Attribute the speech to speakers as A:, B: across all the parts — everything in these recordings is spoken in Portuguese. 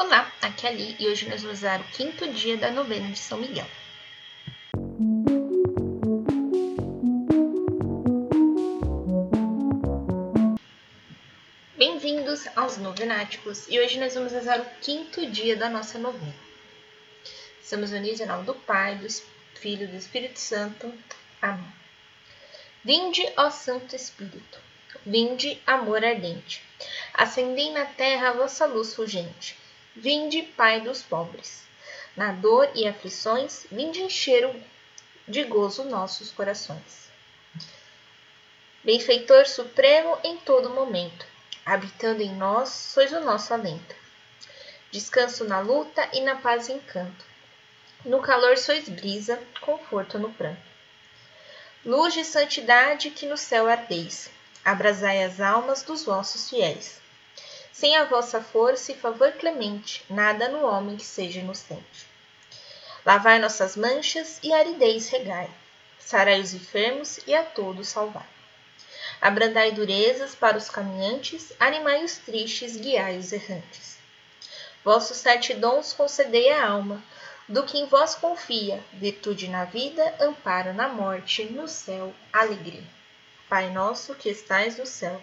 A: Olá, aqui é Ali e hoje nós vamos usar o quinto dia da novena de São Miguel. Bem-vindos aos Novenáticos e hoje nós vamos usar o quinto dia da nossa novena. Estamos unidos em nome do Pai, do Filho e do Espírito Santo. Amém. Vinde, ó Santo Espírito, vinde, amor ardente, acendei na terra a vossa luz fulgente Vinde, Pai dos pobres. Na dor e aflições, vinde encher de gozo nossos corações. Benfeitor supremo em todo momento, habitando em nós, sois o nosso alento. Descanso na luta e na paz encanto. No calor sois brisa, conforto no pranto. Luz de santidade que no céu ardeis, abrasai as almas dos vossos fiéis. Sem a vossa força e favor clemente, nada no homem que seja inocente. Lavai nossas manchas e aridez regai. Sarai os enfermos e a todos salvai. Abrandai durezas para os caminhantes, animai os tristes, guiai os errantes. Vossos sete dons concedei à alma, do que em vós confia, virtude na vida, amparo na morte, no céu, alegria. Pai nosso que estais no céu,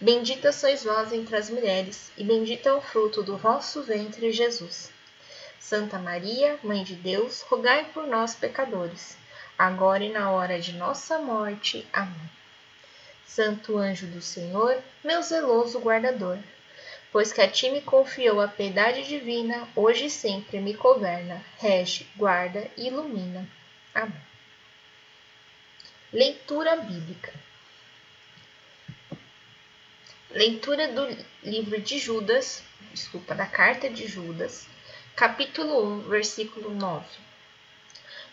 A: Bendita sois vós entre as mulheres, e bendito é o fruto do vosso ventre, Jesus. Santa Maria, Mãe de Deus, rogai por nós, pecadores, agora e na hora de nossa morte. Amém. Santo anjo do Senhor, meu zeloso guardador, pois que a ti me confiou a piedade divina, hoje e sempre me governa, rege, guarda e ilumina. Amém. Leitura Bíblica Leitura do livro de Judas, desculpa, da carta de Judas, capítulo 1, versículo 9.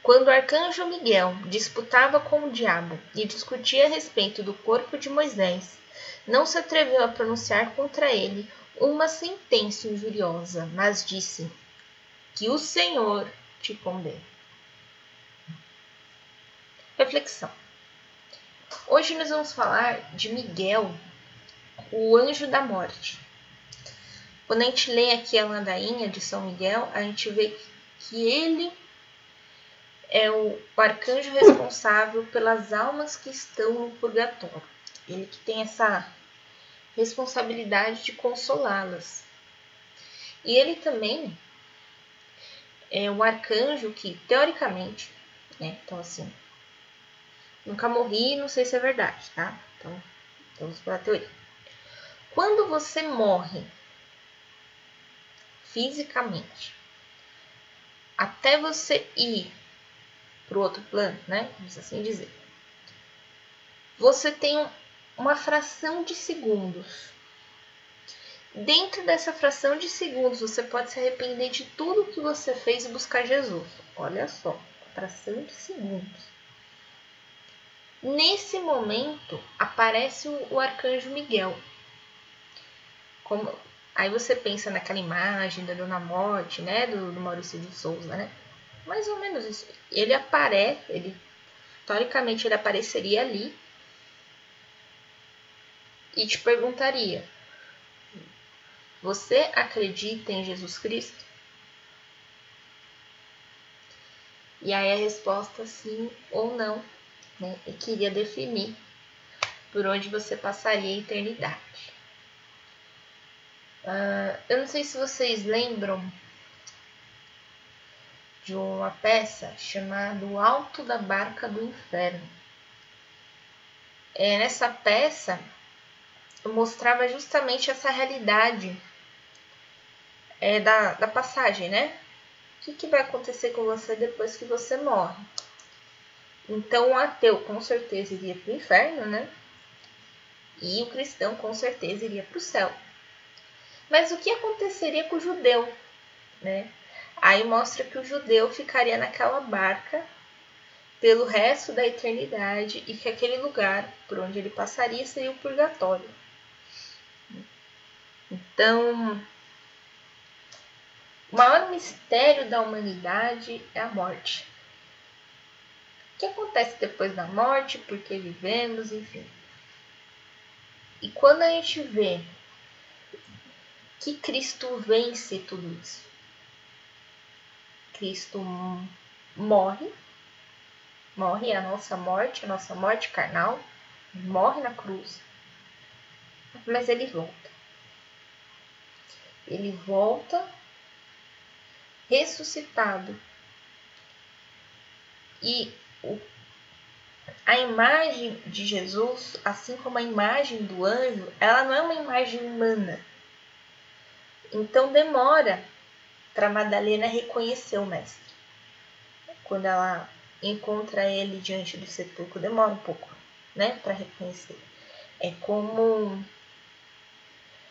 A: Quando o arcanjo Miguel disputava com o diabo e discutia a respeito do corpo de Moisés, não se atreveu a pronunciar contra ele uma sentença injuriosa, mas disse: Que o Senhor te condene. Reflexão. Hoje nós vamos falar de Miguel o anjo da morte. Quando a gente lê aqui a ladainha de São Miguel, a gente vê que ele é o arcanjo responsável pelas almas que estão no purgatório. Ele que tem essa responsabilidade de consolá-las. E ele também é um arcanjo que, teoricamente, né? Então, assim, nunca morri, não sei se é verdade, tá? Então, vamos para a teoria. Quando você morre fisicamente, até você ir para o outro plano, né? Vamos assim dizer. Você tem uma fração de segundos. Dentro dessa fração de segundos, você pode se arrepender de tudo que você fez e buscar Jesus. Olha só, fração de segundos. Nesse momento, aparece o arcanjo Miguel, como, aí você pensa naquela imagem da Dona Morte, né? Do, do Maurício de Souza, né? Mais ou menos isso. Ele aparece, ele teoricamente ele apareceria ali e te perguntaria: Você acredita em Jesus Cristo? E aí a resposta sim ou não, né? E queria definir por onde você passaria a eternidade. Uh, eu não sei se vocês lembram de uma peça chamada O Alto da Barca do Inferno. É, nessa peça mostrava justamente essa realidade é, da, da passagem, né? O que, que vai acontecer com você depois que você morre? Então o ateu com certeza iria para o inferno, né? E o cristão com certeza iria para o céu. Mas o que aconteceria com o judeu? Né? Aí mostra que o judeu ficaria naquela barca pelo resto da eternidade e que aquele lugar por onde ele passaria seria o purgatório. Então, o maior mistério da humanidade é a morte. O que acontece depois da morte, por que vivemos, enfim. E quando a gente vê que Cristo vence tudo isso, Cristo morre, morre a nossa morte, a nossa morte carnal, morre na cruz, mas ele volta. Ele volta ressuscitado. E o a imagem de Jesus, assim como a imagem do anjo, ela não é uma imagem humana. Então demora para Madalena reconhecer o mestre. Quando ela encontra ele diante do sepulcro, demora um pouco, né, para reconhecer. É como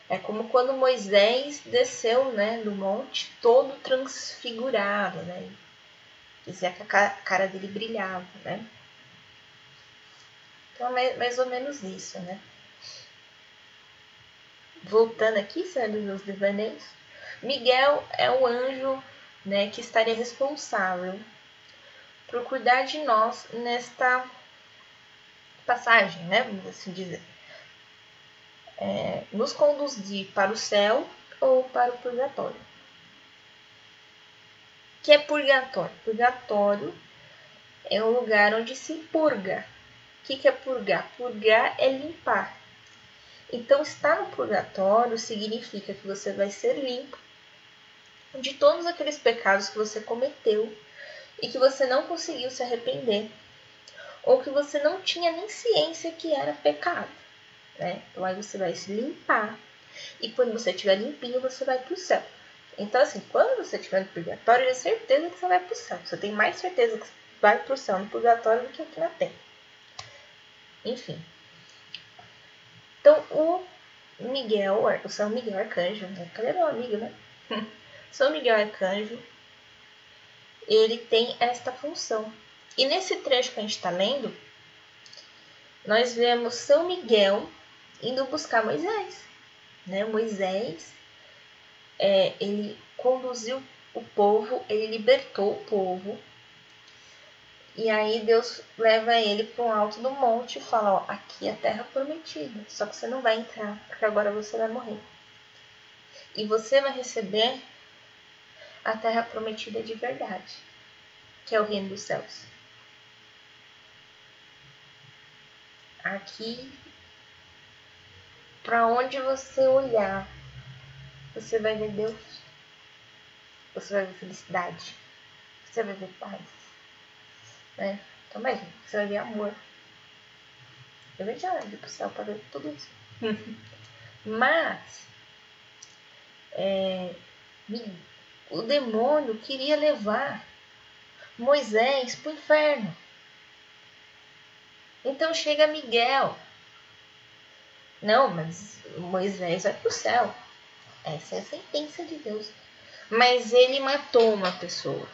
A: é como quando Moisés desceu, né, do monte todo transfigurado, né? Dizia que a cara dele brilhava, né? Então, é mais ou menos isso, né? Voltando aqui, saindo dos devaneios, Miguel é o anjo né, que estaria responsável por cuidar de nós nesta passagem, né, vamos assim dizer. É, nos conduzir para o céu ou para o purgatório. Que é purgatório? Purgatório é um lugar onde se purga, o que, que é purgar? Purgar é limpar. Então, estar no purgatório significa que você vai ser limpo de todos aqueles pecados que você cometeu e que você não conseguiu se arrepender, ou que você não tinha nem ciência que era pecado. Né? Então, aí você vai se limpar, e quando você estiver limpinho, você vai para o céu. Então, assim, quando você estiver no purgatório, é certeza que você vai para o céu. Você tem mais certeza que vai para o céu no purgatório do que aqui na Terra. Enfim. Então, o Miguel, o São Miguel Arcanjo, né? Cadê meu amigo, né? São Miguel Arcanjo, ele tem esta função. E nesse trecho que a gente está lendo, nós vemos São Miguel indo buscar Moisés. Né? Moisés, é, ele conduziu o povo, ele libertou o povo e aí Deus leva ele para um alto do monte e fala, ó, aqui é a terra prometida, só que você não vai entrar, porque agora você vai morrer. E você vai receber a terra prometida de verdade, que é o reino dos céus. Aqui, para onde você olhar, você vai ver Deus. Você vai ver felicidade. Você vai ver paz né? Também, você vai ver amor. Eu vejo a do céu para ver tudo isso. Mas, é, o demônio queria levar Moisés para o inferno. Então chega Miguel. Não, mas Moisés vai para o céu. Essa é a sentença de Deus. Mas ele matou uma pessoa.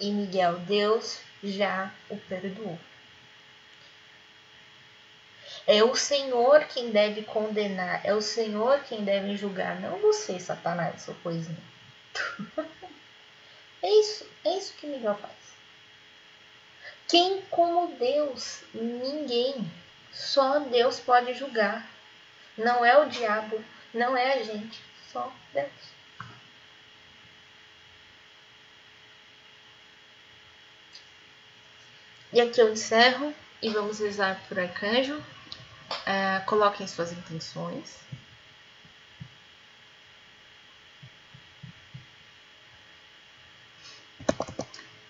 A: E Miguel, Deus já o perdoou. É o Senhor quem deve condenar, é o Senhor quem deve julgar, não você, Satanás, seu coisinho. é isso, é isso que Miguel faz. Quem como Deus? Ninguém. Só Deus pode julgar. Não é o diabo, não é a gente, só Deus. E aqui eu encerro e vamos rezar por arcanjo. Uh, coloquem suas intenções.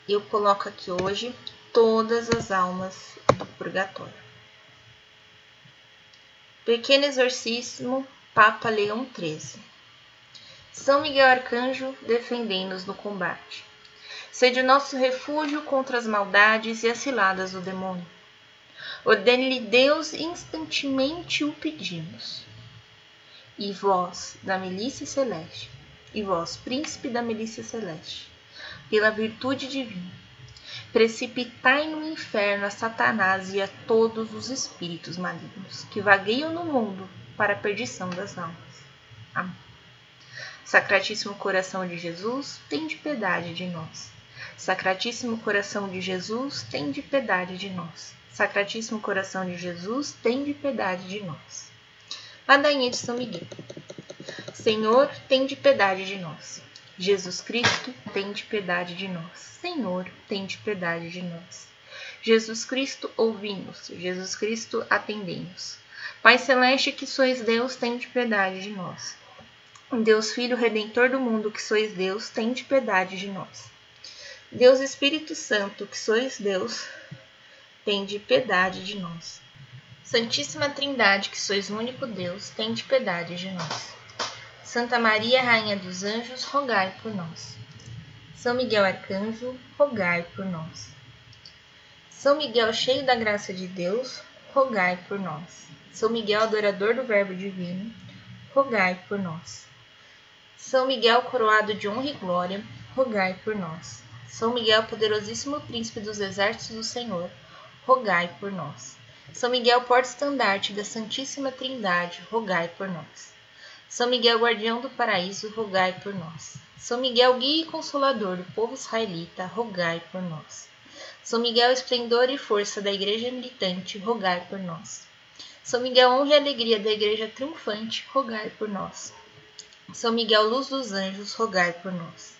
A: Eu coloco aqui hoje todas as almas do purgatório. Pequeno exorcismo, Papa Leão XIII. São Miguel Arcanjo, defendendo-nos no combate. Sede nosso refúgio contra as maldades e as ciladas do demônio. Ordene-lhe Deus, instantemente o pedimos. E vós, da milícia celeste, e vós, príncipe da milícia celeste, pela virtude divina, precipitai no inferno a Satanás e a todos os espíritos malignos que vagueiam no mundo para a perdição das almas. Amém. Sacratíssimo coração de Jesus, tem de piedade de nós. Sacratíssimo coração de Jesus, tem de piedade de nós. Sacratíssimo coração de Jesus, tem de piedade de nós. Ladainha de São Miguel. Senhor, tem de piedade de nós. Jesus Cristo, tem de piedade de nós. Senhor, tem de piedade de nós. Jesus Cristo, ouvimos. Jesus Cristo, atendemos. Pai Celeste, que sois Deus, tem de piedade de nós. Deus Filho Redentor do mundo, que sois Deus, tem de piedade de nós. Deus Espírito Santo, que sois Deus, tem de piedade de nós. Santíssima Trindade, que sois o único Deus, tem de piedade de nós. Santa Maria, Rainha dos Anjos, rogai por nós. São Miguel Arcanjo, rogai por nós. São Miguel, cheio da graça de Deus, rogai por nós. São Miguel, adorador do Verbo Divino, rogai por nós. São Miguel, coroado de honra e glória, rogai por nós. São Miguel, poderosíssimo príncipe dos exércitos do Senhor, rogai por nós. São Miguel, porta-estandarte da Santíssima Trindade, rogai por nós. São Miguel, guardião do paraíso, rogai por nós. São Miguel, guia e consolador do povo israelita, rogai por nós. São Miguel, esplendor e força da igreja militante, rogai por nós. São Miguel, honra e alegria da igreja triunfante, rogai por nós. São Miguel, luz dos anjos, rogai por nós.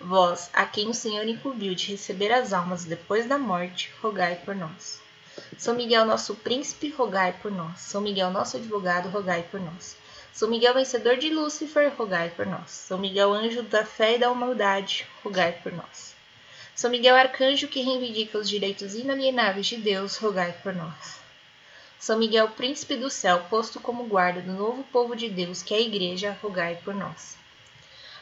A: Vós, a quem o Senhor incumbiu de receber as almas depois da morte, rogai por nós. São Miguel, nosso príncipe, rogai por nós. São Miguel, nosso advogado, rogai por nós. São Miguel, vencedor de Lúcifer, rogai por nós. São Miguel, anjo da fé e da humildade, rogai por nós. São Miguel, arcanjo que reivindica os direitos inalienáveis de Deus, rogai por nós. São Miguel, príncipe do céu, posto como guarda do novo povo de Deus, que é a igreja, rogai por nós.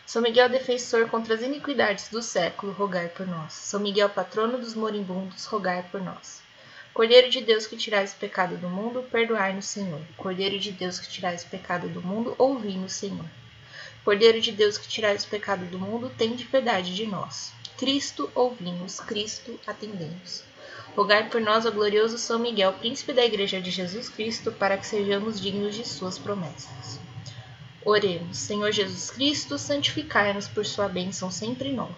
A: São Miguel, defensor contra as iniquidades do século, rogai por nós. São Miguel, patrono dos moribundos, rogai por nós. Cordeiro de Deus que tirais o pecado do mundo, perdoai-nos, Senhor. Cordeiro de Deus que tirais o pecado do mundo, ouvi-nos, Senhor. Cordeiro de Deus que tirais o pecado do mundo, tende piedade de nós. Cristo, ouvimos. Cristo, atendemos. Rogai por nós, ó glorioso São Miguel, príncipe da Igreja de Jesus Cristo, para que sejamos dignos de suas promessas. Oremos, Senhor Jesus Cristo, santificai-nos por sua bênção sempre nova.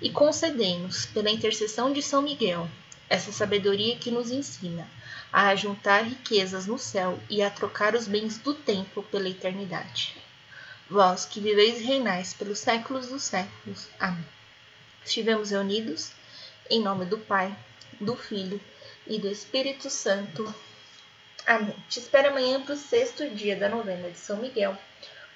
A: E concedei-nos, pela intercessão de São Miguel, essa sabedoria que nos ensina a ajuntar riquezas no céu e a trocar os bens do tempo pela eternidade. Vós que viveis e reinais pelos séculos dos séculos. Amém. Estivemos reunidos em nome do Pai, do Filho e do Espírito Santo. Amém. Te espero amanhã para o sexto dia da novena de São Miguel.